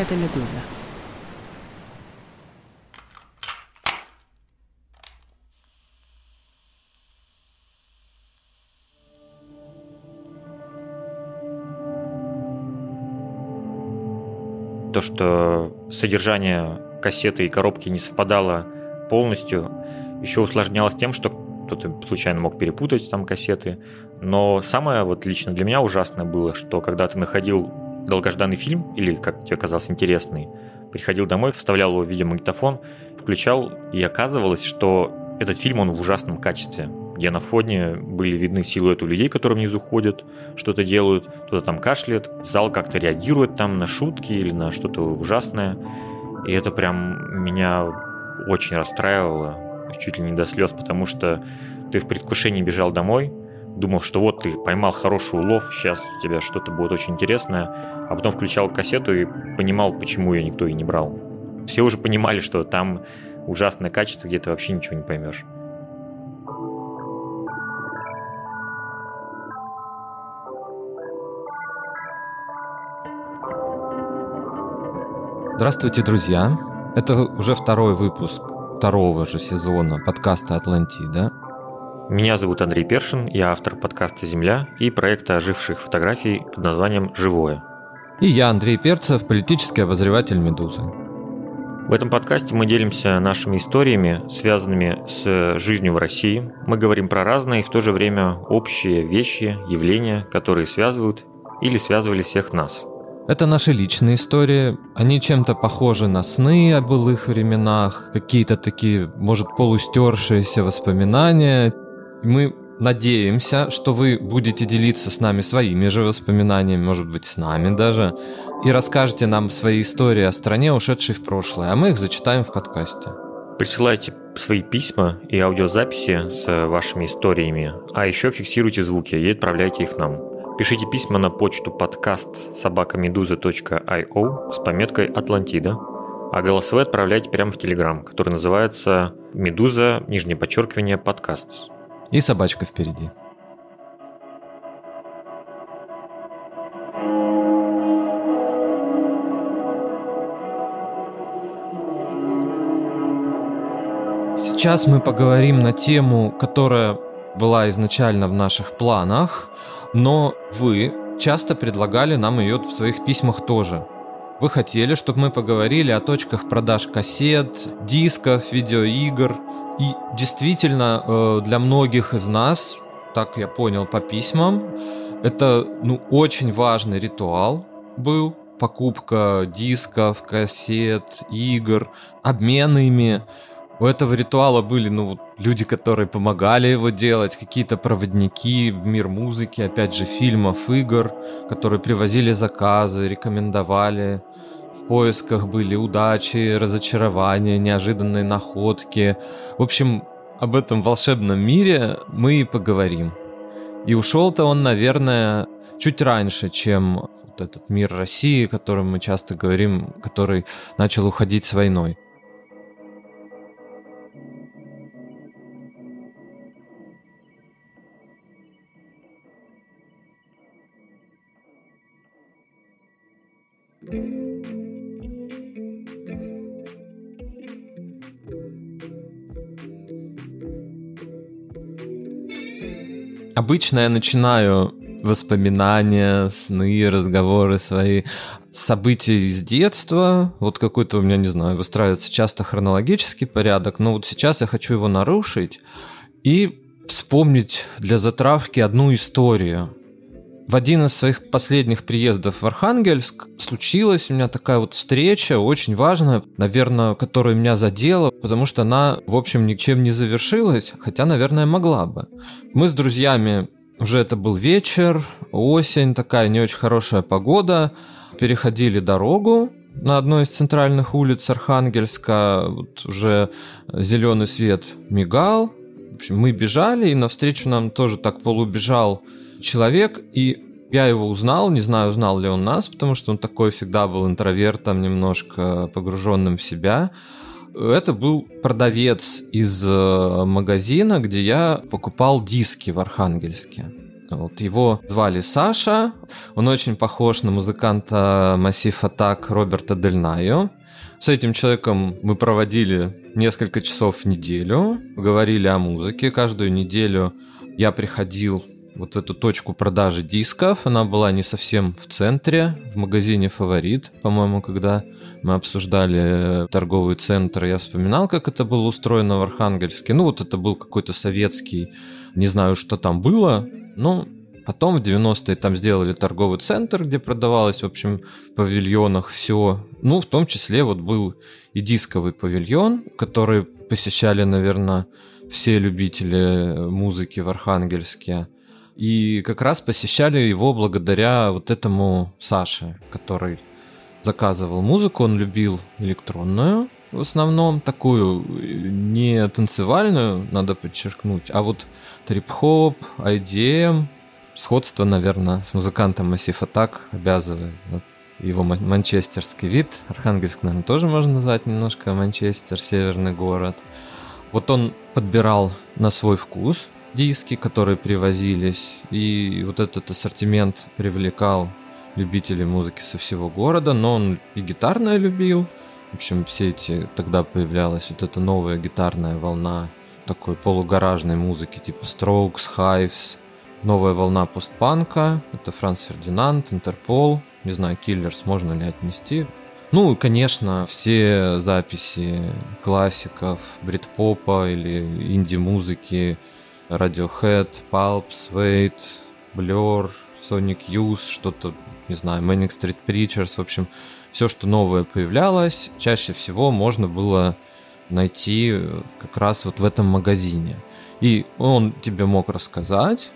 это «Медуза». То, что содержание кассеты и коробки не совпадало полностью, еще усложнялось тем, что кто-то случайно мог перепутать там кассеты. Но самое вот лично для меня ужасное было, что когда ты находил долгожданный фильм, или как тебе казалось интересный, приходил домой, вставлял его в видеомагнитофон, включал, и оказывалось, что этот фильм, он в ужасном качестве, где на фоне были видны силуэты людей, которые внизу ходят, что-то делают, кто-то там кашляет, зал как-то реагирует там на шутки или на что-то ужасное. И это прям меня очень расстраивало чуть ли не до слез, потому что ты в предвкушении бежал домой, думал, что вот ты поймал хороший улов, сейчас у тебя что-то будет очень интересное, а потом включал кассету и понимал, почему ее никто и не брал. Все уже понимали, что там ужасное качество, где ты вообще ничего не поймешь. Здравствуйте, друзья! Это уже второй выпуск второго же сезона подкаста «Атлантида». Меня зовут Андрей Першин, я автор подкаста «Земля» и проекта оживших фотографий под названием «Живое». И я, Андрей Перцев, политический обозреватель «Медузы». В этом подкасте мы делимся нашими историями, связанными с жизнью в России. Мы говорим про разные и в то же время общие вещи, явления, которые связывают или связывали всех нас – это наши личные истории. Они чем-то похожи на сны о былых временах, какие-то такие, может, полустершиеся воспоминания. Мы надеемся, что вы будете делиться с нами своими же воспоминаниями, может быть, с нами даже, и расскажете нам свои истории о стране, ушедшей в прошлое, а мы их зачитаем в подкасте. Присылайте свои письма и аудиозаписи с вашими историями, а еще фиксируйте звуки и отправляйте их нам. Пишите письма на почту подкаст собакамедуза.io с пометкой «Атлантида», а голосовые отправляйте прямо в Телеграм, который называется «Медуза, нижнее подчеркивание, подкаст». И собачка впереди. Сейчас мы поговорим на тему, которая была изначально в наших планах, но вы часто предлагали нам ее в своих письмах тоже. Вы хотели, чтобы мы поговорили о точках продаж кассет, дисков, видеоигр. И действительно, э, для многих из нас, так я понял по письмам, это ну, очень важный ритуал был. Покупка дисков, кассет, игр, обмен ими. У этого ритуала были, ну, люди, которые помогали его делать, какие-то проводники в мир музыки, опять же, фильмов, игр, которые привозили заказы, рекомендовали. В поисках были удачи, разочарования, неожиданные находки. В общем, об этом волшебном мире мы и поговорим. И ушел-то он, наверное, чуть раньше, чем вот этот мир России, о котором мы часто говорим, который начал уходить с войной. Обычно я начинаю воспоминания, сны, разговоры свои, события из детства. Вот какой-то у меня, не знаю, выстраивается часто хронологический порядок, но вот сейчас я хочу его нарушить и вспомнить для затравки одну историю. В один из своих последних приездов в Архангельск случилась у меня такая вот встреча, очень важная, наверное, которая меня задела, потому что она, в общем, ничем не завершилась, хотя, наверное, могла бы. Мы с друзьями, уже это был вечер, осень, такая не очень хорошая погода, переходили дорогу, на одной из центральных улиц Архангельска вот уже зеленый свет мигал. В общем, мы бежали, и навстречу нам тоже так полубежал человек, и я его узнал, не знаю, узнал ли он нас, потому что он такой всегда был интровертом, немножко погруженным в себя. Это был продавец из э, магазина, где я покупал диски в Архангельске. Вот его звали Саша, он очень похож на музыканта Массив Атак Роберта Дель Найо. С этим человеком мы проводили несколько часов в неделю, говорили о музыке. Каждую неделю я приходил вот эту точку продажи дисков. Она была не совсем в центре, в магазине «Фаворит», по-моему, когда мы обсуждали торговый центр, я вспоминал, как это было устроено в Архангельске. Ну, вот это был какой-то советский, не знаю, что там было, но Потом в 90-е там сделали торговый центр, где продавалось, в общем, в павильонах все. Ну, в том числе вот был и дисковый павильон, который посещали, наверное, все любители музыки в Архангельске. И как раз посещали его благодаря вот этому Саше, который заказывал музыку, он любил электронную, в основном такую не танцевальную, надо подчеркнуть, а вот трип-хоп, IDM, сходство, наверное, с музыкантом Massive Attack обязывает. Вот его манчестерский вид. Архангельск, наверное, тоже можно назвать немножко Манчестер, северный город. Вот он подбирал на свой вкус диски, которые привозились, и вот этот ассортимент привлекал любителей музыки со всего города, но он и гитарное любил. В общем, все эти, тогда появлялась вот эта новая гитарная волна такой полугаражной музыки, типа Strokes, Hives, новая волна постпанка, это Франц Фердинанд, Интерпол, не знаю, Киллерс можно ли отнести. Ну и, конечно, все записи классиков, брит-попа или инди-музыки, Radiohead, Pulp, Suede, Blur, Sonic Youth, что-то, не знаю, Manic Street Preachers, в общем, все, что новое появлялось, чаще всего можно было найти как раз вот в этом магазине. И он тебе мог рассказать,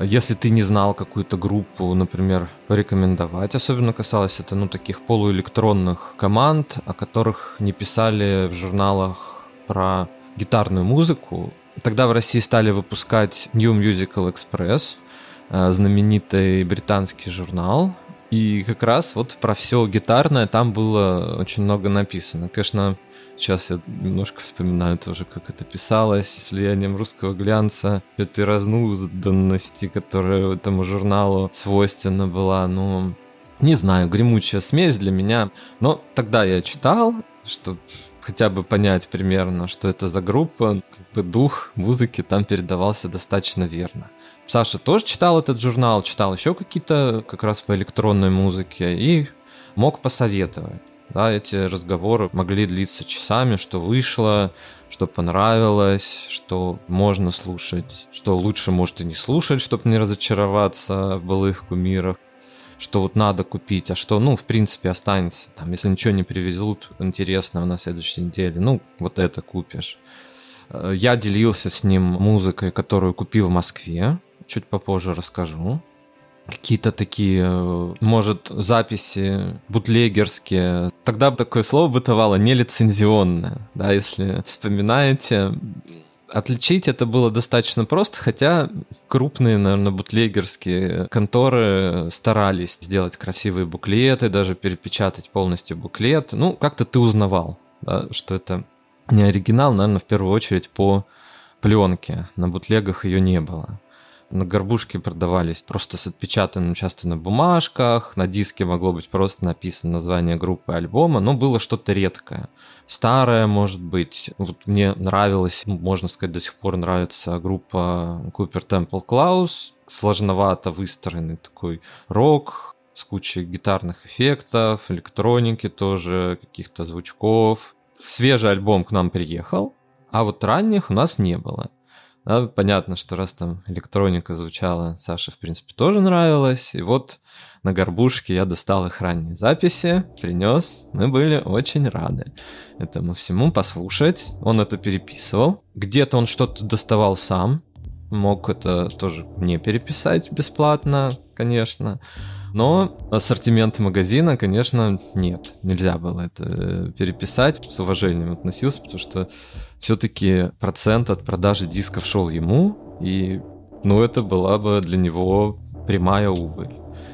если ты не знал какую-то группу, например, порекомендовать. Особенно касалось это, ну, таких полуэлектронных команд, о которых не писали в журналах про гитарную музыку. Тогда в России стали выпускать New Musical Express, э, знаменитый британский журнал. И как раз вот про все гитарное там было очень много написано. Конечно, Сейчас я немножко вспоминаю тоже, как это писалось, с влиянием русского глянца, этой разнузданности, которая этому журналу свойственна была, ну, не знаю, гремучая смесь для меня. Но тогда я читал, чтобы хотя бы понять примерно, что это за группа, как бы дух музыки там передавался достаточно верно. Саша тоже читал этот журнал, читал еще какие-то как раз по электронной музыке и мог посоветовать. Да, эти разговоры могли длиться часами, что вышло, что понравилось, что можно слушать, что лучше может и не слушать, чтобы не разочароваться в былых кумирах, что вот надо купить, а что, ну, в принципе, останется. Там, если ничего не привезут интересного на следующей неделе, ну, вот это купишь. Э, я делился с ним музыкой, которую купил в Москве. Чуть попозже расскажу какие-то такие, э, может, записи бутлегерские. Тогда такое слово бытовало нелицензионное, да, если вспоминаете. Отличить это было достаточно просто, хотя крупные, наверное, бутлегерские конторы старались сделать красивые буклеты, даже перепечатать полностью буклет. Ну, как-то ты узнавал, да, что это не оригинал, наверное, в первую очередь по пленке. На бутлегах ее не было на горбушке продавались просто с отпечатанным часто на бумажках, на диске могло быть просто написано название группы альбома, но было что-то редкое. Старое, может быть. Вот мне нравилась, ну, можно сказать, до сих пор нравится группа Cooper Temple Klaus, сложновато выстроенный такой рок, с кучей гитарных эффектов, электроники тоже, каких-то звучков. Свежий альбом к нам приехал, а вот ранних у нас не было. Да, понятно, что раз там электроника звучала, Саше, в принципе, тоже нравилось. И вот на горбушке я достал их ранние записи, принес. Мы были очень рады этому всему послушать. Он это переписывал. Где-то он что-то доставал сам. Мог это тоже не переписать бесплатно, конечно. Но ассортимент магазина, конечно, нет. Нельзя было это э, переписать. С уважением относился, потому что все-таки процент от продажи дисков шел ему, и ну, это была бы для него прямая убыль.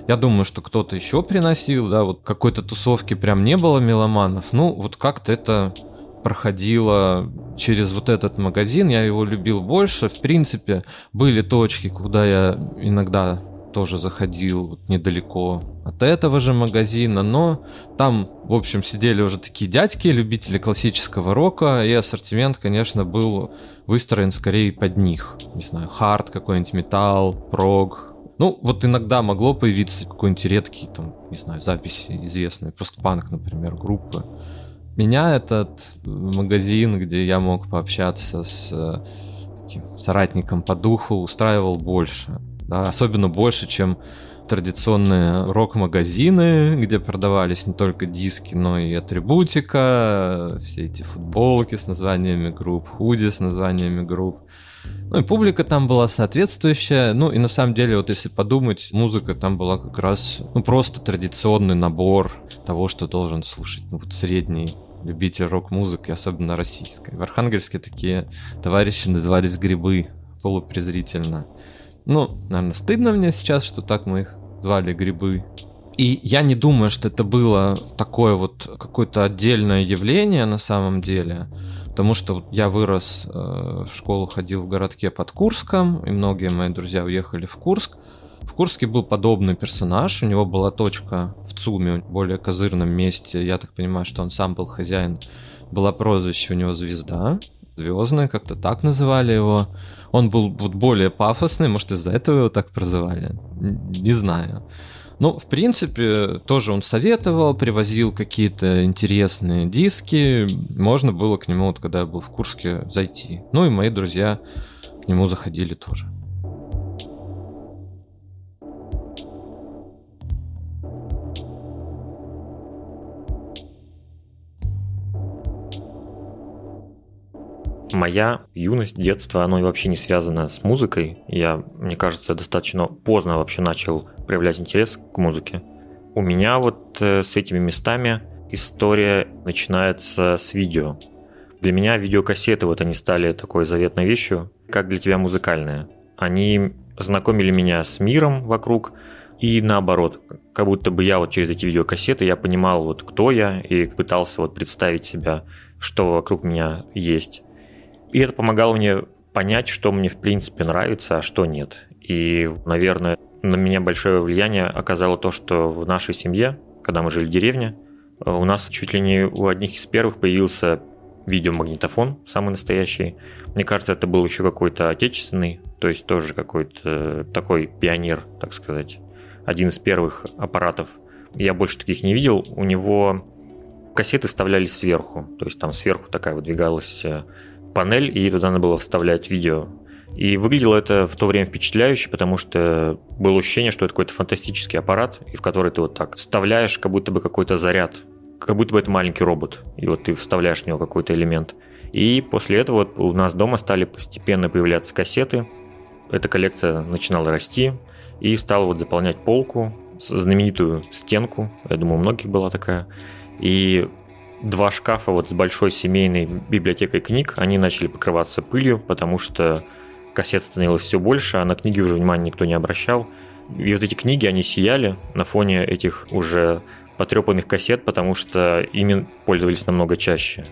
Я думаю, что кто-то еще приносил, да, вот какой-то тусовки прям не было меломанов. Ну, вот как-то это проходила через вот этот магазин, я его любил больше. В принципе, были точки, куда я иногда тоже заходил недалеко от этого же магазина, но там, в общем, сидели уже такие дядьки, любители классического рока, и ассортимент, конечно, был выстроен скорее под них. Не знаю, хард какой-нибудь, металл, прог. Ну, вот иногда могло появиться какой-нибудь редкий, там, не знаю, записи известные, просто панк, например, группы. Меня этот магазин, где я мог пообщаться с э, таким соратником по духу, устраивал больше да, особенно больше, чем традиционные рок-магазины, где продавались не только диски, но и атрибутика, все эти футболки с названиями групп, худи с названиями групп. Ну и публика там была соответствующая. Ну и на самом деле, вот если подумать, музыка там была как раз ну, просто традиционный набор того, что должен слушать ну, вот средний любитель рок-музыки, особенно российской. В Архангельске такие товарищи назывались грибы полупрезрительно. Ну, наверное, стыдно мне сейчас, что так мы их звали грибы. И я не думаю, что это было такое вот какое-то отдельное явление на самом деле, потому что я вырос, э, в школу ходил в городке под Курском, и многие мои друзья уехали в Курск. В Курске был подобный персонаж, у него была точка в ЦУМе, более козырном месте, я так понимаю, что он сам был хозяин, было прозвище у него «Звезда», «Звездная», как-то так называли его. Он был вот более пафосный, может, из-за этого его так прозывали. Не знаю. Ну, в принципе, тоже он советовал, привозил какие-то интересные диски. Можно было к нему, вот когда я был в Курске, зайти. Ну и мои друзья к нему заходили тоже. Моя юность, детство, оно вообще не связано с музыкой. Я, мне кажется, достаточно поздно вообще начал проявлять интерес к музыке. У меня вот э, с этими местами история начинается с видео. Для меня видеокассеты вот они стали такой заветной вещью, как для тебя музыкальная. Они знакомили меня с миром вокруг, и наоборот, как будто бы я вот через эти видеокассеты я понимал вот кто я и пытался вот представить себя, что вокруг меня есть. И это помогало мне понять, что мне в принципе нравится, а что нет. И, наверное, на меня большое влияние оказало то, что в нашей семье, когда мы жили в деревне, э, у нас чуть ли не у одних из первых появился видеомагнитофон, самый настоящий. Мне кажется, это был еще какой-то отечественный, то есть тоже какой-то такой пионер, так сказать. Один из первых аппаратов. Я больше таких не видел. У него кассеты вставлялись сверху, то есть там сверху такая выдвигалась э, панель, и туда надо было вставлять видео. И выглядело это в то время впечатляюще, потому что было ощущение, что это какой-то фантастический аппарат, и в который ты вот так вставляешь как будто бы какой-то заряд, как будто бы это маленький робот, и вот ты вставляешь в него какой-то элемент. И после этого вот у нас дома стали постепенно появляться кассеты, эта коллекция начинала расти, и стала вот заполнять полку, знаменитую стенку, я думаю, у многих была такая. И два шкафа вот с большой семейной библиотекой книг, они начали покрываться пылью, потому что кассет становилось все больше, а на книги уже внимания никто не обращал. И вот эти книги, они сияли на фоне этих уже потрепанных кассет, потому что ими пользовались намного чаще.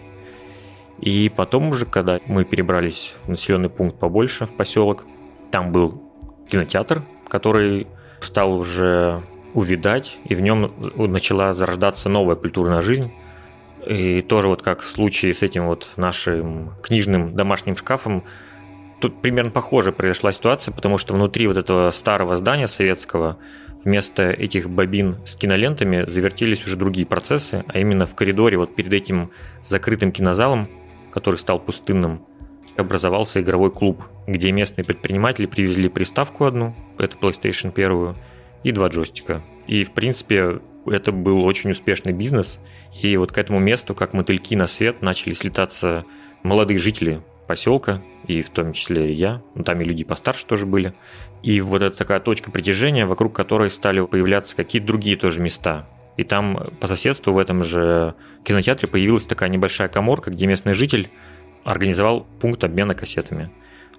И потом уже, когда мы перебрались в населенный пункт побольше, в поселок, там был кинотеатр, который стал уже увидать, и в нем начала зарождаться новая культурная жизнь, и тоже вот как в случае с этим вот нашим книжным домашним шкафом, тут примерно похоже произошла ситуация, потому что внутри вот этого старого здания советского вместо этих бобин с кинолентами завертелись уже другие процессы, а именно в коридоре вот перед этим закрытым кинозалом, который стал пустынным, образовался игровой клуб, где местные предприниматели привезли приставку одну, это PlayStation первую, и два джойстика. И, в принципе, это был очень успешный бизнес. И вот к этому месту, как мотыльки на свет, начали слетаться молодые жители поселка, и в том числе и я, ну, там и люди постарше тоже были. И вот это такая точка притяжения, вокруг которой стали появляться какие-то другие тоже места. И там по соседству в этом же кинотеатре появилась такая небольшая коморка, где местный житель организовал пункт обмена кассетами.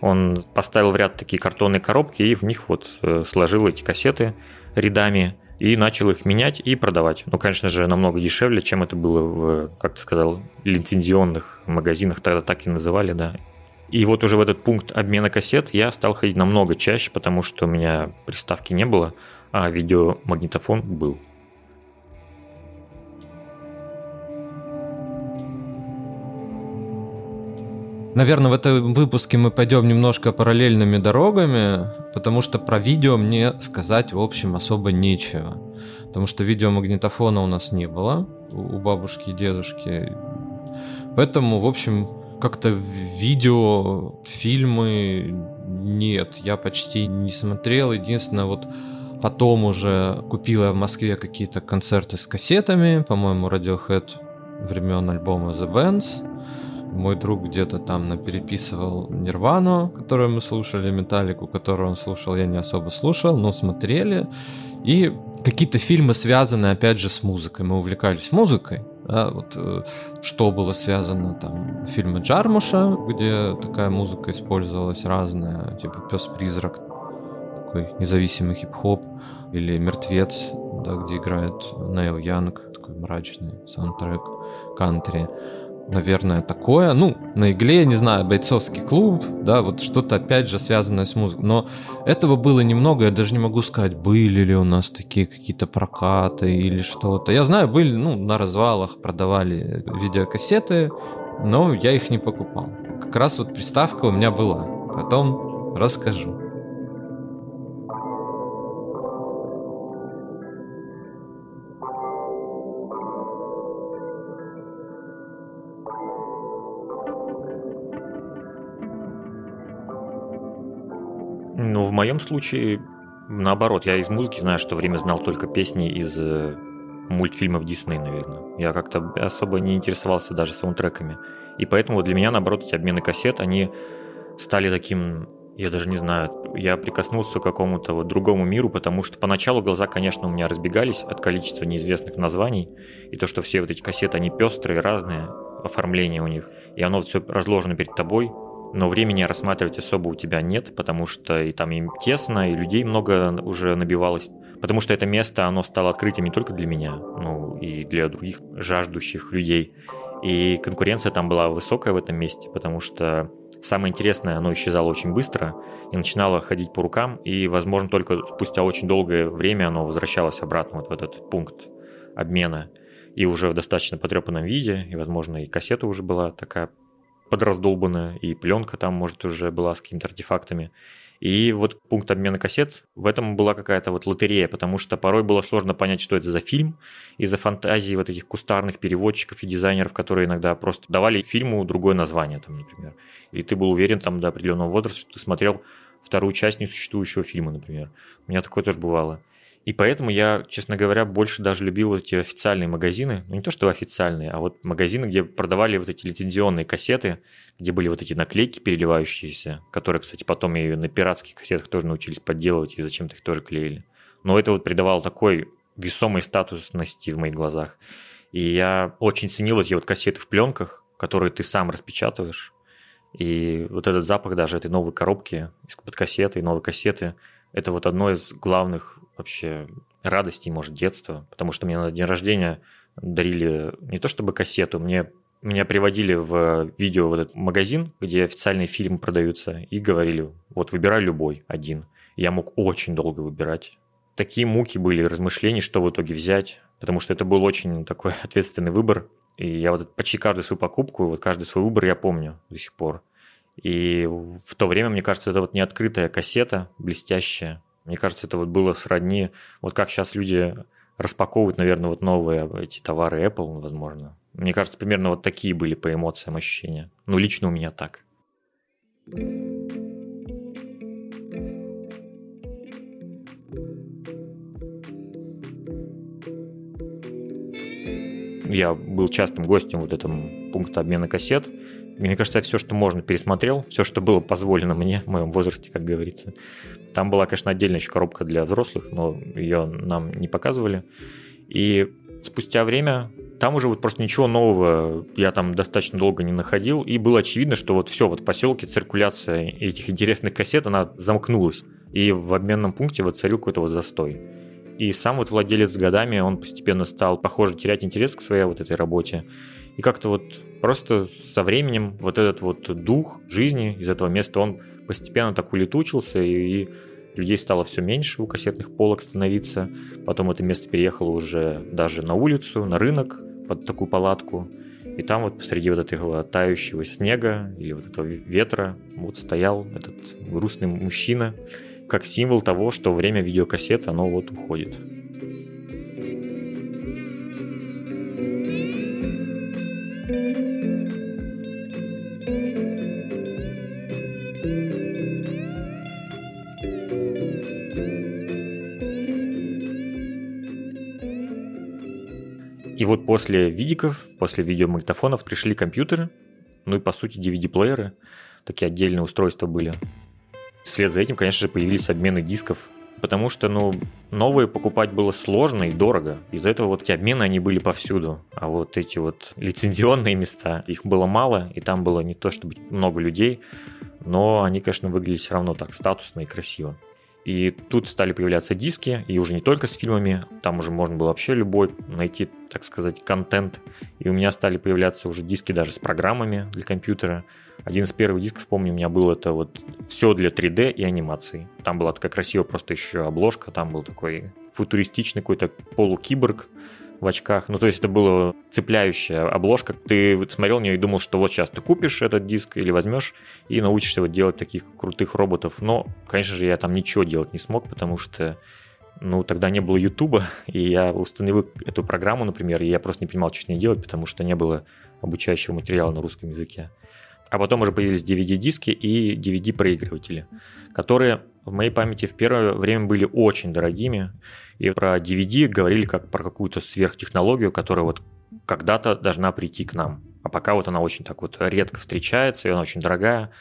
Он поставил в ряд такие картонные коробки и в них вот э, сложил эти кассеты рядами и начал их менять и продавать. Ну, конечно же, намного дешевле, чем это было в, как ты сказал, лицензионных магазинах, тогда так и называли, да. И вот уже в этот пункт обмена кассет я стал ходить намного чаще, потому что у меня приставки не было, а видеомагнитофон был. Наверное, в этом выпуске мы пойдем немножко параллельными дорогами, потому что про видео мне сказать, в общем, особо нечего. Потому что видеомагнитофона у нас не было у бабушки и дедушки. Поэтому, в общем, как-то видео, фильмы нет, я почти не смотрел. Единственное, вот потом уже купил я в Москве какие-то концерты с кассетами, по-моему, Radiohead времен альбома The Bands мой друг где-то там напереписывал Нирвану, которую мы слушали, Металлику, которую он слушал, я не особо слушал, но смотрели. И какие-то фильмы, связанные, опять же, с музыкой. Мы увлекались музыкой. Да, вот, э, что было связано там фильмы Джармуша, где такая музыка использовалась разная, типа Пес-призрак, такой независимый хип-хоп, или Мертвец, да, где играет Нейл Янг, такой мрачный саундтрек кантри наверное, такое. Ну, на игле, не знаю, бойцовский клуб, да, вот что-то опять же связанное с музыкой. Но этого было немного, я даже не могу сказать, были ли у нас такие какие-то прокаты или что-то. Я знаю, были, ну, на развалах продавали видеокассеты, но я их не покупал. Как раз вот приставка у меня была. Потом расскажу. В моем случае, наоборот, я из музыки знаю, что время знал только песни из э, мультфильмов Дисней, наверное. Я как-то особо не интересовался даже саундтреками. И поэтому для меня, наоборот, эти обмены кассет, они стали таким, я даже не знаю, я прикоснулся к какому-то вот другому миру, потому что поначалу глаза, конечно, у меня разбегались от количества неизвестных названий, и то, что все вот эти кассеты, они пестрые, разные, оформление у них, и оно все разложено перед тобой, но времени рассматривать особо у тебя нет, потому что и там им тесно, и людей много уже набивалось. Потому что это место, оно стало открытием не только для меня, но и для других жаждущих людей. И конкуренция там была высокая в этом месте, потому что самое интересное, оно исчезало очень быстро и начинало ходить по рукам, и, возможно, только спустя очень долгое время оно возвращалось обратно вот в этот пункт обмена и уже в достаточно потрепанном виде, и, возможно, и кассета уже была такая подраздолбанная, и пленка там, может, уже была с какими-то артефактами. И вот пункт обмена кассет, в этом была какая-то вот лотерея, потому что порой было сложно понять, что это за фильм, из-за фантазии вот этих кустарных переводчиков и дизайнеров, которые иногда просто давали фильму другое название, там, например. И ты был уверен там до определенного возраста, что ты смотрел вторую часть несуществующего фильма, например. У меня такое тоже бывало. И поэтому я, честно говоря, больше даже любил эти официальные магазины. Ну, не то, что официальные, а вот магазины, где продавали вот эти лицензионные кассеты, где были вот эти наклейки переливающиеся, которые, кстати, потом и на пиратских кассетах тоже научились подделывать и зачем-то их тоже клеили. Но это вот придавало такой весомой статусности в моих глазах. И я очень ценил эти вот кассеты в пленках, которые ты сам распечатываешь. И вот этот запах даже этой новой коробки из-под кассеты, новой кассеты – это вот одно из главных вообще радостей, может, детства, потому что мне на день рождения дарили не то чтобы кассету, мне меня приводили в видео в этот магазин, где официальные фильмы продаются, и говорили, вот выбирай любой один. Я мог очень долго выбирать. Такие муки были, размышления, что в итоге взять, потому что это был очень такой ответственный выбор. И я вот почти каждую свою покупку, вот каждый свой выбор я помню до сих пор. И в то время, мне кажется, это вот не открытая кассета, блестящая. Мне кажется, это вот было сродни, вот как сейчас люди распаковывают, наверное, вот новые эти товары Apple, возможно. Мне кажется, примерно вот такие были по эмоциям ощущения. Ну, лично у меня так. Я был частым гостем вот этого пункта обмена кассет. Мне кажется, я все, что можно, пересмотрел, все, что было позволено мне в моем возрасте, как говорится. Там была, конечно, отдельная еще коробка для взрослых, но ее нам не показывали. И спустя время там уже вот просто ничего нового я там достаточно долго не находил, и было очевидно, что вот все, вот в поселке циркуляция этих интересных кассет, она замкнулась, и в обменном пункте вот царил какой-то вот застой. И сам вот владелец с годами, он постепенно стал, похоже, терять интерес к своей вот этой работе. И как-то вот просто со временем вот этот вот дух жизни из этого места, он постепенно так улетучился, и людей стало все меньше у кассетных полок становиться. Потом это место переехало уже даже на улицу, на рынок, под такую палатку. И там вот посреди вот этого тающего снега или вот этого ветра вот стоял этот грустный мужчина, как символ того, что время видеокассет, оно вот уходит. Вот после видиков, после видеомагнитофонов пришли компьютеры, ну и по сути DVD-плееры, такие отдельные устройства были. Вслед за этим, конечно же, появились обмены дисков, потому что, ну, новые покупать было сложно и дорого. Из-за этого вот эти обмены, они были повсюду. А вот эти вот лицензионные места, их было мало, и там было не то чтобы много людей, но они, конечно, выглядели все равно так статусно и красиво. И тут стали появляться диски, и уже не только с фильмами, там уже можно было вообще любой найти, так сказать, контент. И у меня стали появляться уже диски даже с программами для компьютера. Один из первых дисков, помню, у меня был это вот все для 3D и анимации. Там была такая красивая просто еще обложка, там был такой футуристичный какой-то полукиборг, в очках. Ну, то есть это была цепляющая обложка. Ты смотрел на нее и думал, что вот сейчас ты купишь этот диск или возьмешь и научишься вот делать таких крутых роботов. Но, конечно же, я там ничего делать не смог, потому что ну, тогда не было Ютуба, и я установил эту программу, например, и я просто не понимал, что с ней делать, потому что не было обучающего материала на русском языке. А потом уже появились DVD-диски и DVD-проигрыватели, которые в моей памяти в первое время были очень дорогими. И про DVD говорили как про какую-то сверхтехнологию, которая вот когда-то должна прийти к нам. А пока вот она очень так вот редко встречается, и она очень дорогая.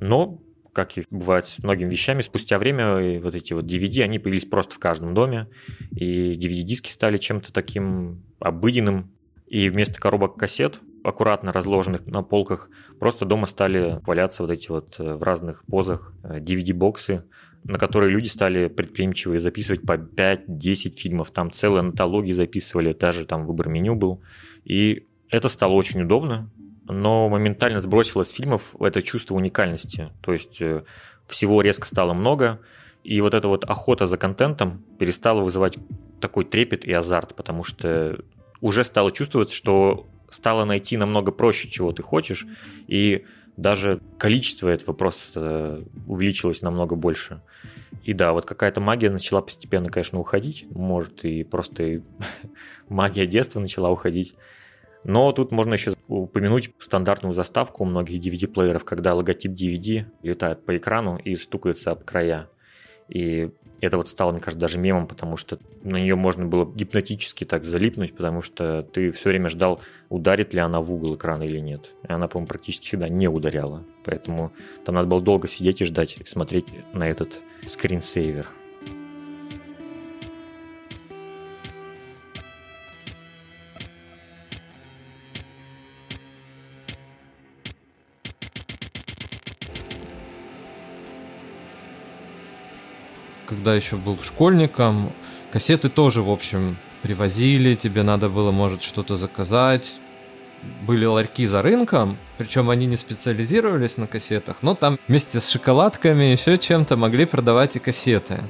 Но, как и бывает с многими вещами, спустя время вот эти вот DVD, они появились просто в каждом доме. И DVD-диски стали чем-то таким обыденным. И вместо коробок кассет аккуратно разложенных на полках, просто дома стали валяться вот эти вот э, в разных позах DVD-боксы, э, на которые люди стали предприимчивые записывать по 5-10 фильмов. Там целые антологии записывали, даже там выбор меню был. И это стало очень удобно, но моментально сбросило с фильмов это чувство уникальности. То есть э, всего резко стало много, и вот эта вот охота за контентом перестала вызывать такой трепет и азарт, потому что уже стало чувствоваться, что стало найти намного проще, чего ты хочешь, и даже количество этого просто увеличилось намного больше. И да, вот какая-то магия начала постепенно, конечно, уходить, может, и просто магия детства начала уходить. Но тут можно еще упомянуть стандартную заставку у многих DVD-плееров, когда логотип DVD летает по экрану и стукается об края. И это вот стало, мне кажется, даже мемом, потому что на нее можно было гипнотически так залипнуть, потому что ты все время ждал, ударит ли она в угол экрана или нет. И она, по-моему, практически всегда не ударяла. Поэтому там надо было долго сидеть и ждать, смотреть на этот скринсейвер. Когда еще был школьником, кассеты тоже, в общем, привозили, тебе надо было, может, что-то заказать. Были ларьки за рынком, причем они не специализировались на кассетах, но там вместе с шоколадками еще чем-то могли продавать и кассеты.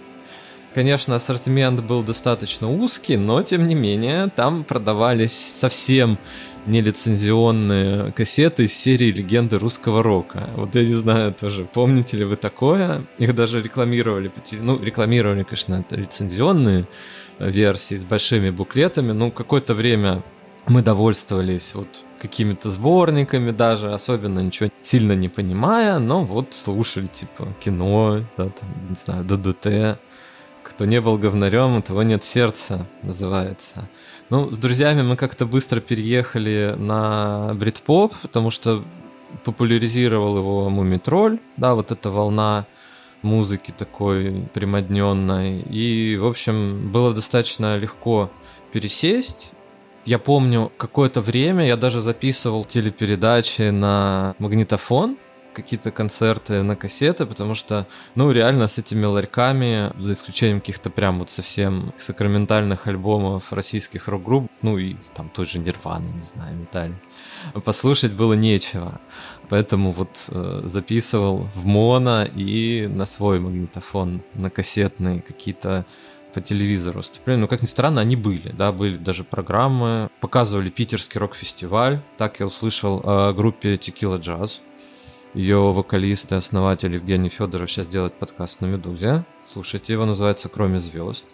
Конечно, ассортимент был достаточно узкий, но тем не менее там продавались совсем нелицензионные кассеты из серии «Легенды русского рока». Вот я не знаю тоже, помните ли вы такое? Их даже рекламировали. Ну, рекламировали, конечно, это лицензионные версии с большими буклетами. Ну, какое-то время мы довольствовались вот какими-то сборниками даже, особенно ничего сильно не понимая, но вот слушали, типа, кино, да, там, не знаю, ДДТ. Кто не был говнарем, у того нет сердца, называется. Ну, с друзьями мы как-то быстро переехали на брит-поп, потому что популяризировал его Мумитроль, да, вот эта волна музыки такой примодненной. И, в общем, было достаточно легко пересесть. Я помню, какое-то время я даже записывал телепередачи на магнитофон, какие-то концерты на кассеты, потому что, ну, реально с этими ларьками, за исключением каких-то прям вот совсем сакраментальных альбомов российских рок-групп, ну и там той же Нирваны, не знаю, Металл, послушать было нечего. Поэтому вот э, записывал в моно и на свой магнитофон, на кассетный какие-то по телевизору выступления. Но, как ни странно, они были, да, были даже программы. Показывали питерский рок-фестиваль. Так я услышал о группе Tequila Jazz. Ее вокалист и основатель Евгений Федоров сейчас делает подкаст на Медузе. Слушайте, его называется «Кроме звезд».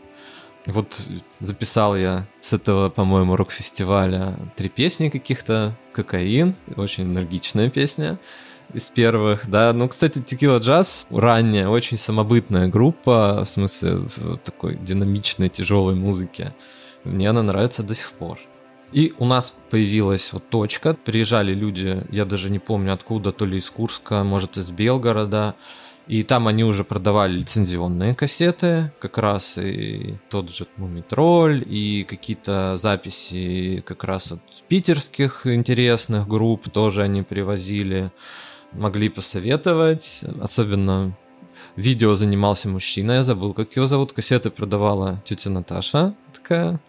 Вот записал я с этого, по-моему, рок-фестиваля три песни каких-то. «Кокаин», очень энергичная песня из первых, да. Ну, кстати, Текила Джаз ранняя, очень самобытная группа, в смысле в такой динамичной, тяжелой музыки. Мне она нравится до сих пор. И у нас появилась вот точка, приезжали люди, я даже не помню откуда, то ли из Курска, может из Белгорода, и там они уже продавали лицензионные кассеты, как раз и тот же Мумитроль, и какие-то записи как раз от питерских интересных групп тоже они привозили могли посоветовать. Особенно видео занимался мужчина, я забыл, как его зовут. Кассеты продавала тетя Наташа такая.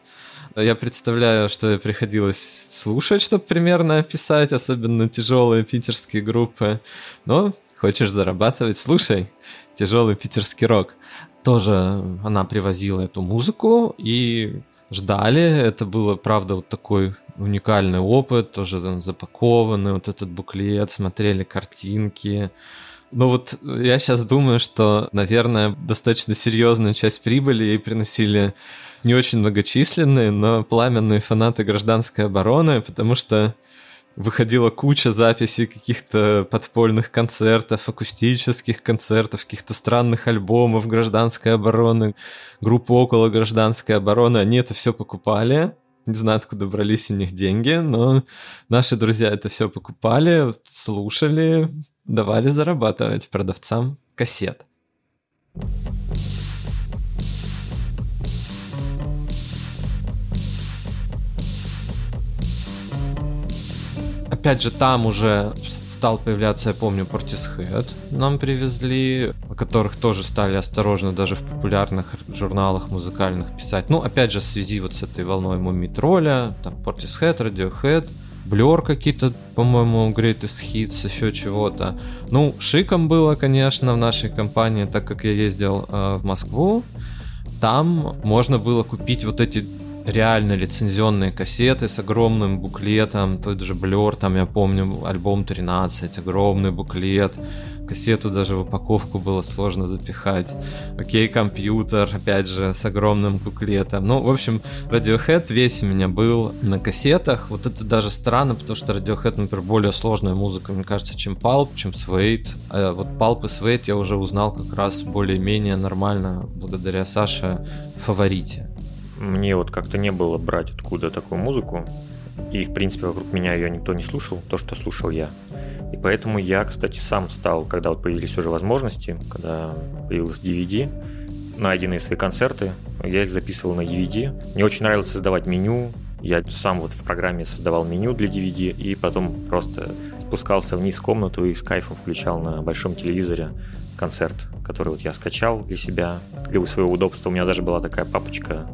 Я представляю, что приходилось слушать, чтобы примерно описать, особенно тяжелые питерские группы. Но хочешь зарабатывать, слушай, тяжелый питерский рок. Тоже она привозила эту музыку и ждали. Это было, правда, вот такой уникальный опыт, тоже там запакованный, вот этот буклет, смотрели картинки. Ну вот я сейчас думаю, что, наверное, достаточно серьезную часть прибыли ей приносили не очень многочисленные, но пламенные фанаты гражданской обороны, потому что выходила куча записей каких-то подпольных концертов, акустических концертов, каких-то странных альбомов гражданской обороны, группы около гражданской обороны. Они это все покупали. Не знаю, откуда брались у них деньги, но наши друзья это все покупали, слушали, давали зарабатывать продавцам кассет. Опять же, там уже стал появляться, я помню, Portishead нам привезли, о которых тоже стали осторожно даже в популярных журналах музыкальных писать. Ну, опять же, в связи вот с этой волной Мумитроля, там Portishead, Radiohead, Blur какие-то, по-моему, Greatest Hits, еще чего-то. Ну, шиком было, конечно, в нашей компании, так как я ездил э, в Москву. Там можно было купить вот эти реально лицензионные кассеты с огромным буклетом, тот же Blur, там я помню, альбом 13, огромный буклет, кассету даже в упаковку было сложно запихать. Окей, компьютер, опять же, с огромным буклетом. Ну, в общем, Radiohead весь у меня был на кассетах. Вот это даже странно, потому что Radiohead, например, более сложная музыка, мне кажется, чем Pulp, чем Suede. А вот Pulp и Suede я уже узнал как раз более-менее нормально благодаря Саше фаворите мне вот как-то не было брать откуда такую музыку. И, в принципе, вокруг меня ее никто не слушал, то, что слушал я. И поэтому я, кстати, сам стал, когда вот появились уже возможности, когда появилась DVD, найденные свои концерты, я их записывал на DVD. Мне очень нравилось создавать меню, я сам вот в программе создавал меню для DVD и потом просто спускался вниз в комнату и с кайфом включал на большом телевизоре концерт, который вот я скачал для себя, для своего удобства. У меня даже была такая папочка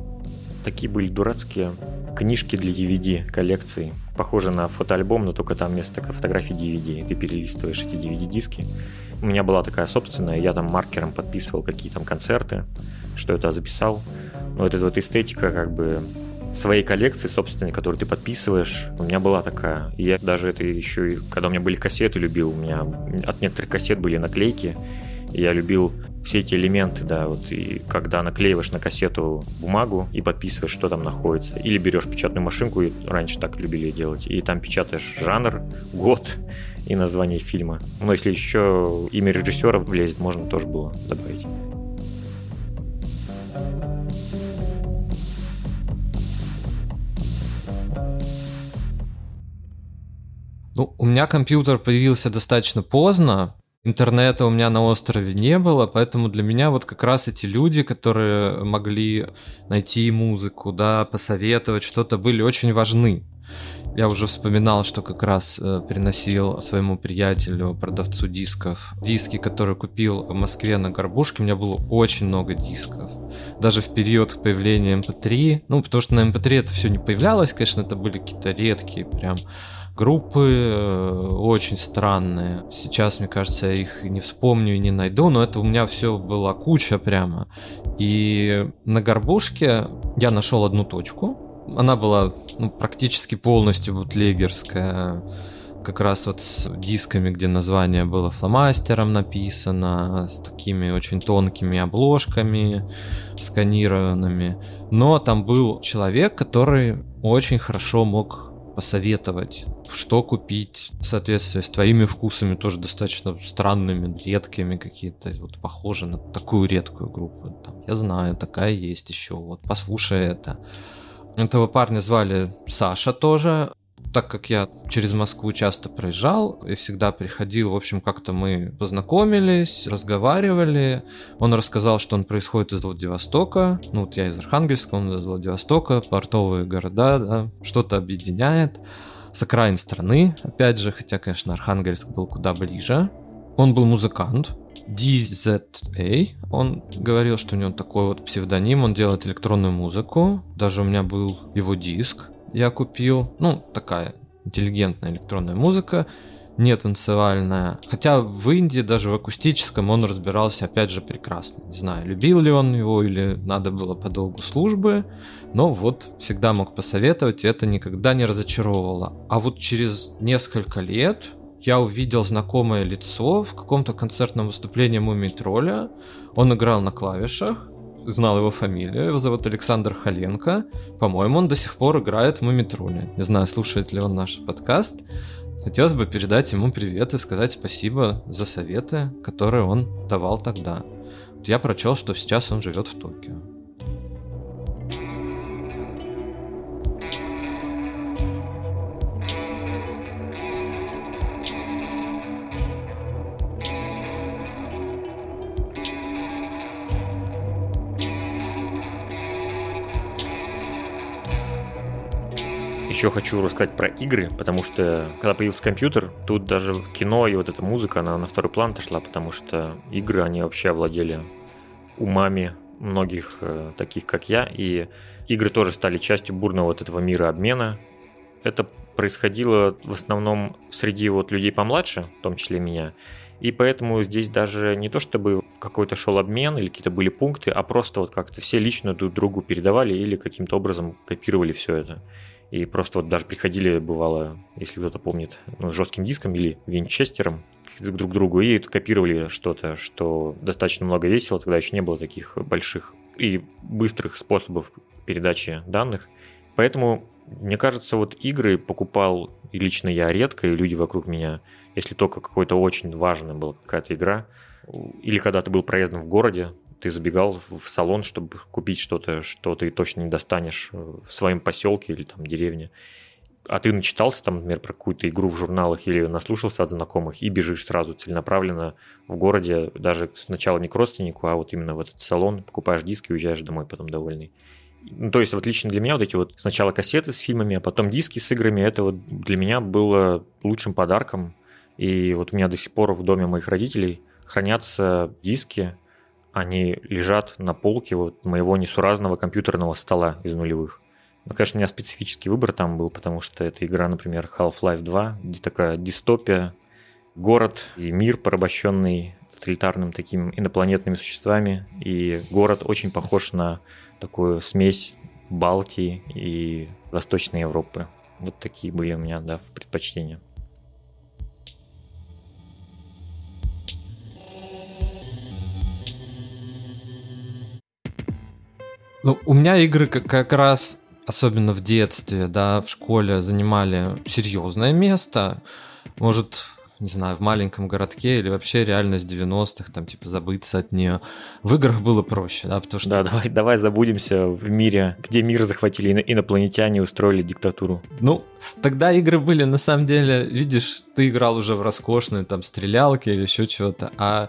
такие были дурацкие книжки для DVD коллекции. Похоже на фотоальбом, но только там вместо фотографий DVD. Ты перелистываешь эти DVD-диски. У меня была такая собственная, я там маркером подписывал какие там концерты, что это записал. Но вот эта вот эстетика как бы своей коллекции собственной, которую ты подписываешь, у меня была такая. И я даже это еще и, когда у меня были кассеты, любил. У меня от некоторых кассет были наклейки. И я любил все эти элементы, да, вот и когда наклеиваешь на кассету бумагу и подписываешь, что там находится, или берешь печатную машинку, и раньше так любили делать, и там печатаешь жанр, год и название фильма. Но если еще имя режиссера влезет, можно тоже было добавить. Ну, у меня компьютер появился достаточно поздно, Интернета у меня на острове не было, поэтому для меня вот как раз эти люди, которые могли найти музыку, да, посоветовать что-то, были очень важны. Я уже вспоминал, что как раз э, приносил своему приятелю, продавцу дисков, диски, которые купил в Москве на Горбушке. У меня было очень много дисков. Даже в период появления MP3. Эм ну, потому что на MP3 эм это все не появлялось, конечно, это были какие-то редкие прям группы э, очень странные. Сейчас, мне кажется, я их не вспомню и не найду, но это у меня все была куча прямо. И на горбушке я нашел одну точку. Она была ну, практически полностью бутлегерская как раз вот с дисками, где название было фломастером написано, с такими очень тонкими обложками, сканированными. Но там был человек, который очень хорошо мог посоветовать, что купить в соответствии с твоими вкусами, тоже достаточно странными, редкими какие-то, вот похожи на такую редкую группу. Там, я знаю, такая есть еще, вот послушай это. Этого парня звали Саша тоже так как я через Москву часто проезжал и всегда приходил, в общем, как-то мы познакомились, разговаривали. Он рассказал, что он происходит из Владивостока. Ну, вот я из Архангельска, он из Владивостока, портовые города, да, что-то объединяет. С окраин страны, опять же, хотя, конечно, Архангельск был куда ближе. Он был музыкант, DZA. Он говорил, что у него такой вот псевдоним, он делает электронную музыку. Даже у меня был его диск я купил. Ну, такая интеллигентная электронная музыка, не танцевальная. Хотя в Индии, даже в акустическом, он разбирался, опять же, прекрасно. Не знаю, любил ли он его или надо было по долгу службы, но вот всегда мог посоветовать, и это никогда не разочаровывало. А вот через несколько лет я увидел знакомое лицо в каком-то концертном выступлении Мумий Тролля. Он играл на клавишах, знал его фамилию, его зовут Александр Халенко. По-моему, он до сих пор играет в Мумитроле. Не знаю, слушает ли он наш подкаст. Хотелось бы передать ему привет и сказать спасибо за советы, которые он давал тогда. Я прочел, что сейчас он живет в Токио. Еще хочу рассказать про игры, потому что когда появился компьютер, тут даже кино и вот эта музыка, она на второй план отошла, потому что игры, они вообще овладели умами многих э, таких, как я, и игры тоже стали частью бурного вот этого мира обмена. Это происходило в основном среди вот людей помладше, в том числе меня, и поэтому здесь даже не то чтобы какой-то шел обмен или какие-то были пункты, а просто вот как-то все лично друг другу передавали или каким-то образом копировали все это. И просто вот даже приходили, бывало, если кто-то помнит, ну, жестким диском или винчестером друг к другу и копировали что-то, что достаточно много весело. Тогда еще не было таких больших и быстрых способов передачи данных. Поэтому, мне кажется, вот игры покупал и лично я редко, и люди вокруг меня, если только какой-то очень важная была какая-то игра, или когда ты был проездом в городе, ты забегал в салон, чтобы купить что-то, что ты точно не достанешь э, в своем поселке или там деревне. А ты начитался там, например, про какую-то игру в журналах или наслушался от знакомых и бежишь сразу целенаправленно в городе, даже сначала не к родственнику, а вот именно в этот салон, покупаешь диски и уезжаешь домой потом довольный. Ну, то есть вот лично для меня вот эти вот сначала кассеты с фильмами, а потом диски с играми, это вот для меня было лучшим подарком. И вот у меня до сих пор в доме моих родителей хранятся диски, они лежат на полке вот моего несуразного компьютерного стола из нулевых. Ну, конечно, у меня специфический выбор там был, потому что это игра, например, Half-Life 2, где такая дистопия, город и мир, порабощенный тоталитарным таким инопланетными существами, и город очень похож на такую смесь Балтии и Восточной Европы. Вот такие были у меня, да, предпочтения. Ну, у меня игры как, как раз, особенно в детстве, да, в школе занимали серьезное место. Может, не знаю, в маленьком городке или вообще реально с 90-х, там, типа, забыться от нее. В играх было проще, да, потому что... Да, давай, давай забудемся в мире, где мир захватили инопланетяне и устроили диктатуру. Ну, тогда игры были, на самом деле, видишь, ты играл уже в роскошные, там, стрелялки или еще чего-то, а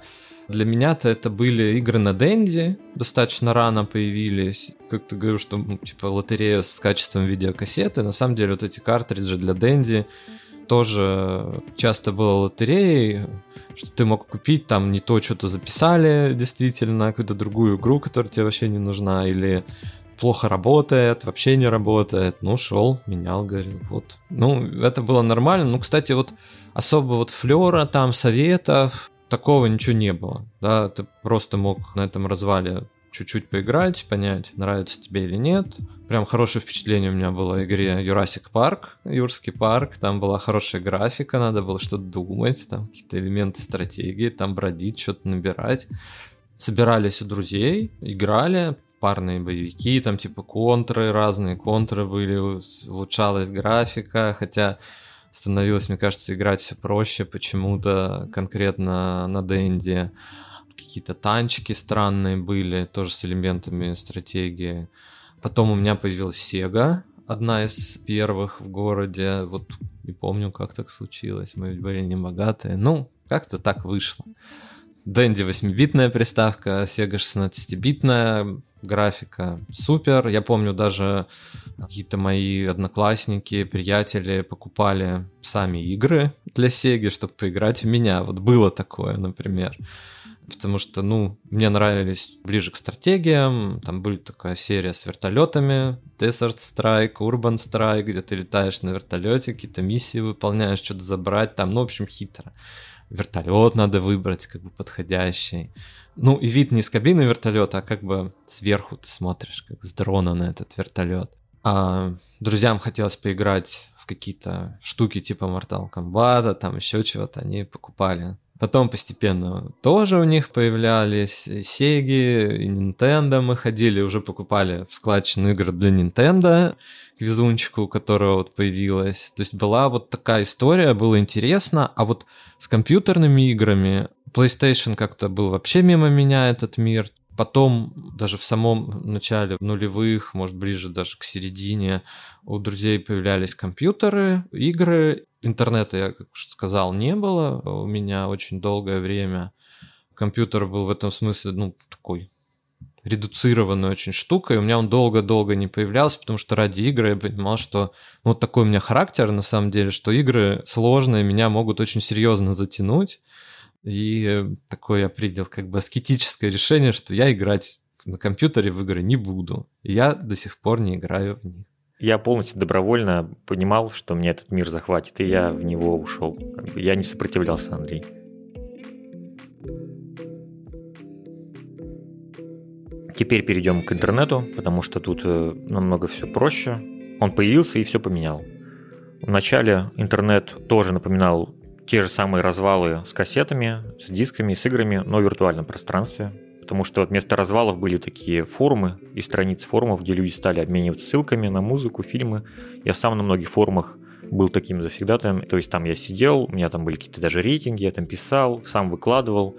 Для меня-то это были игры на Денди, достаточно рано появились. Как ты говорил, что типа лотерея с качеством видеокассеты. На самом деле вот эти картриджи для Денди тоже часто было лотереей, что ты мог купить там не то, что-то записали действительно, какую-то другую игру, которая тебе вообще не нужна, или плохо работает, вообще не работает. Ну, шел, менял, говорил, вот. Ну, это было нормально. Ну, кстати, вот особо вот флера там, советов, такого ничего не было. Да, ты просто мог на этом развале чуть-чуть поиграть, понять, нравится тебе или нет. Прям хорошее впечатление у меня было о игре Jurassic Park, Юрский парк. Там была хорошая графика, надо было что-то думать, там какие-то элементы стратегии, там бродить, что-то набирать. Собирались у друзей, играли, парные боевики, там типа контры, разные контры были, улучшалась графика, хотя становилось, мне кажется, играть все проще почему-то конкретно на Денде. Какие-то танчики странные были, тоже с элементами стратегии. Потом у меня появилась Sega, одна из первых в городе. Вот не помню, как так случилось. Мы ведь были не богатые. Ну, как-то так вышло. Дэнди 8-битная приставка, Sega 16-битная, графика супер. Я помню даже какие-то мои одноклассники, приятели покупали сами игры для Sega, чтобы поиграть в меня. Вот было такое, например. Потому что, ну, мне нравились ближе к стратегиям. Там были такая серия с вертолетами. Desert Strike, Urban Strike, где ты летаешь на вертолете, какие-то миссии выполняешь, что-то забрать. Там, ну, в общем, хитро. Вертолет надо выбрать, как бы подходящий. Ну, и вид не с кабины вертолета, а как бы сверху ты смотришь, как с дрона на этот вертолет. А друзьям хотелось поиграть в какие-то штуки типа Mortal Kombat, там еще чего-то, они покупали. Потом постепенно тоже у них появлялись и Sega, и Nintendo. Мы ходили, уже покупали в складчину игры для Nintendo к везунчику, у которого вот появилась. То есть была вот такая история, было интересно. А вот с компьютерными играми PlayStation как-то был вообще мимо меня этот мир. Потом, даже в самом начале нулевых, может, ближе даже к середине, у друзей появлялись компьютеры, игры. Интернета, я как сказал, не было у меня очень долгое время. Компьютер был в этом смысле, ну, такой редуцированной очень штукой. У меня он долго-долго не появлялся, потому что ради игры я понимал, что ну, вот такой у меня характер, на самом деле, что игры сложные меня могут очень серьезно затянуть. И такое я принял как бы аскетическое решение, что я играть на компьютере в игры не буду. И я до сих пор не играю в них. Я полностью добровольно понимал, что мне этот мир захватит, и я в него ушел. Я не сопротивлялся, Андрей. Теперь перейдем к интернету, потому что тут э, намного все проще. Он появился и все поменял. Вначале интернет тоже напоминал те же самые развалы с кассетами, с дисками, с играми, но в виртуальном пространстве. Потому что вместо развалов были такие форумы и страницы форумов, где люди стали обмениваться ссылками на музыку, фильмы. Я сам на многих форумах был таким завсегдатаем. То есть там я сидел, у меня там были какие-то даже рейтинги, я там писал, сам выкладывал,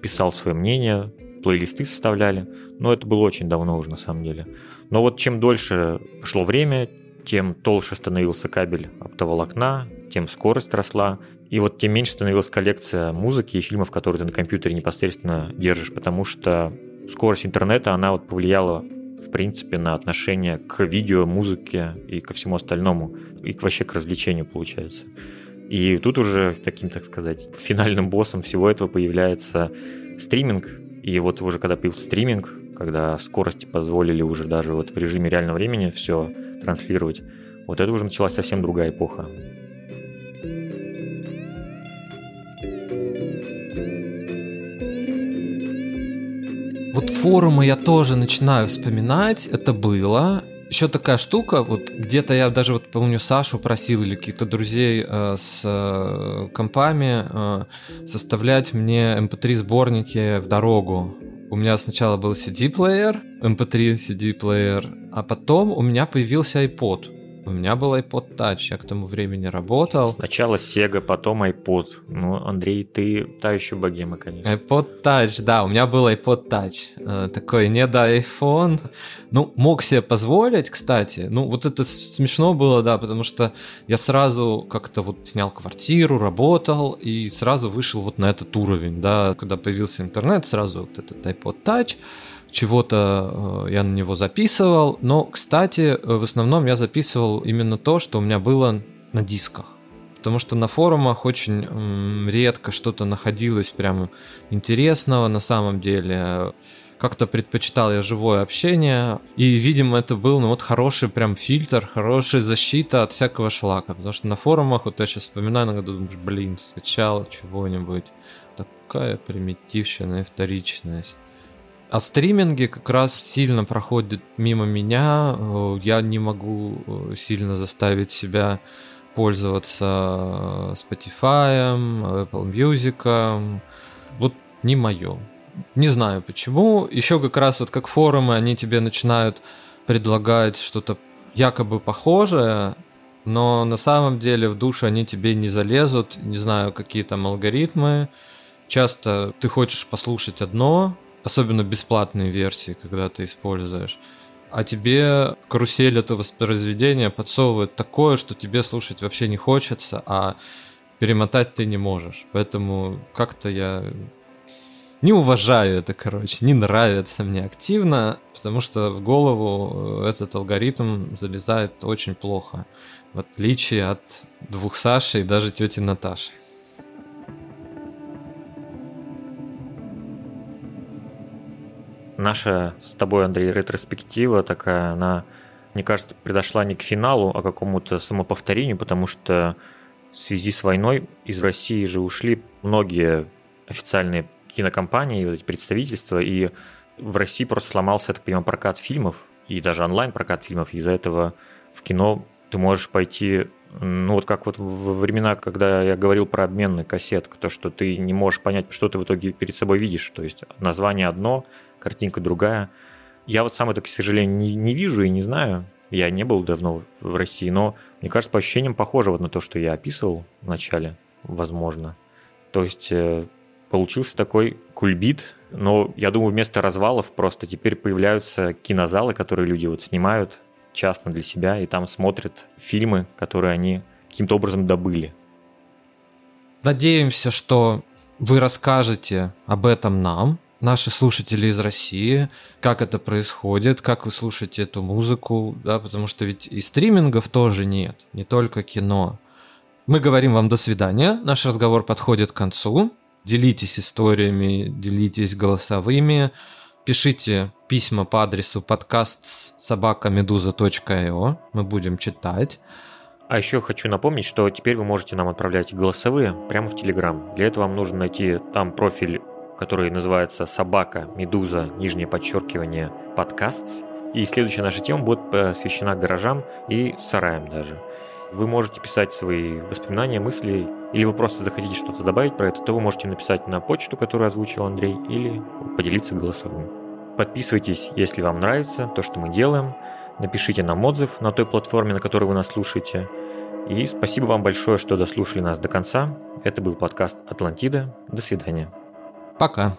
писал свое мнение, плейлисты составляли. Но это было очень давно уже на самом деле. Но вот чем дольше шло время, тем толще становился кабель оптоволокна, тем скорость росла, и вот тем меньше становилась коллекция музыки и фильмов, которые ты на компьютере непосредственно держишь, потому что скорость интернета, она вот повлияла в принципе, на отношение к видео, музыке и ко всему остальному, и к вообще к развлечению, получается. И тут уже таким, так сказать, финальным боссом всего этого появляется стриминг. И вот уже когда появился стриминг, когда скорости позволили уже даже вот в режиме реального времени все транслировать, вот это уже началась совсем другая эпоха. Вот форумы я тоже начинаю вспоминать, это было. Еще такая штука, вот где-то я даже вот помню Сашу просил или каких-то друзей э, с э, компами э, составлять мне MP3 эм сборники в дорогу. У меня сначала был CD-плеер, MP3 CD-плеер, а потом у меня появился iPod. У меня был iPod Touch, я к тому времени работал. Сначала Sega, потом iPod. Ну, Андрей, ты та еще богема, конечно. iPod Touch, да, у меня был iPod Touch. Э, такой не до iPhone. Ну, мог себе позволить, кстати. Ну, вот это смешно было, да, потому что я сразу как-то вот снял квартиру, работал и сразу вышел вот на этот уровень, да. Когда появился интернет, сразу вот этот iPod Touch чего-то э, я на него записывал, но, кстати, в основном я записывал именно то, что у меня было на дисках. Потому что на форумах очень редко что-то находилось прям интересного на самом деле. Как-то предпочитал я живое общение. И, видимо, это был ну, вот хороший прям фильтр, хорошая защита от всякого шлака. Потому что на форумах, вот я сейчас вспоминаю, иногда думаешь, блин, скачал чего-нибудь. Такая примитивщина и вторичность. А стриминги как раз сильно проходят мимо меня. Э, я не могу э, сильно заставить себя пользоваться Spotify, Apple Music. Вот не мое. Не знаю почему. Еще как раз вот как форумы, они тебе начинают предлагать что-то якобы похожее, но на самом деле в душе они тебе не залезут. Не знаю, какие там алгоритмы. Часто ты хочешь послушать одно, особенно бесплатные версии, когда ты используешь. А тебе карусель этого воспроизведения подсовывает такое, что тебе слушать вообще не хочется, а перемотать ты не можешь. Поэтому как-то я не уважаю это, короче, не нравится мне активно, потому что в голову этот алгоритм залезает очень плохо, в отличие от двух Саши и даже тети Наташи. Наша с тобой, Андрей, ретроспектива такая, она, мне кажется, предошла не к финалу, а к какому-то самоповторению, потому что в связи с войной из России же ушли многие официальные кинокомпании, вот эти представительства, и в России просто сломался, я так понимаю, прокат фильмов, и даже онлайн-прокат фильмов. Из-за этого в кино ты можешь пойти, ну вот как вот во времена, когда я говорил про обменный кассет, то, что ты не можешь понять, что ты в итоге перед собой видишь. То есть название одно, картинка другая. Я вот сам это, к сожалению, не, не вижу и не знаю. Я не был давно в России, но мне кажется, по ощущениям похоже вот на то, что я описывал в начале, возможно. То есть э, получился такой кульбит, но я думаю, вместо развалов просто теперь появляются кинозалы, которые люди вот снимают частно для себя, и там смотрят фильмы, которые они каким-то образом добыли. Надеемся, что вы расскажете об этом нам, наши слушатели из России, как это происходит, как вы слушаете эту музыку, да, потому что ведь и стримингов тоже нет, не только кино. Мы говорим вам до свидания, наш разговор подходит к концу. Делитесь историями, делитесь голосовыми, пишите письма по адресу подкаст собакамедуза.io, мы будем читать. А еще хочу напомнить, что теперь вы можете нам отправлять голосовые прямо в Телеграм. Для этого вам нужно найти там профиль который называется «Собака, медуза, нижнее подчеркивание, подкастс». И следующая наша тема будет посвящена гаражам и сараям даже. Вы можете писать свои воспоминания, мысли, или вы просто захотите что-то добавить про это, то вы можете написать на почту, которую озвучил Андрей, или поделиться голосовым. Подписывайтесь, если вам нравится то, что мы делаем. Напишите нам отзыв на той платформе, на которой вы нас слушаете. И спасибо вам большое, что дослушали нас до конца. Это был подкаст «Атлантида». До свидания. Пока.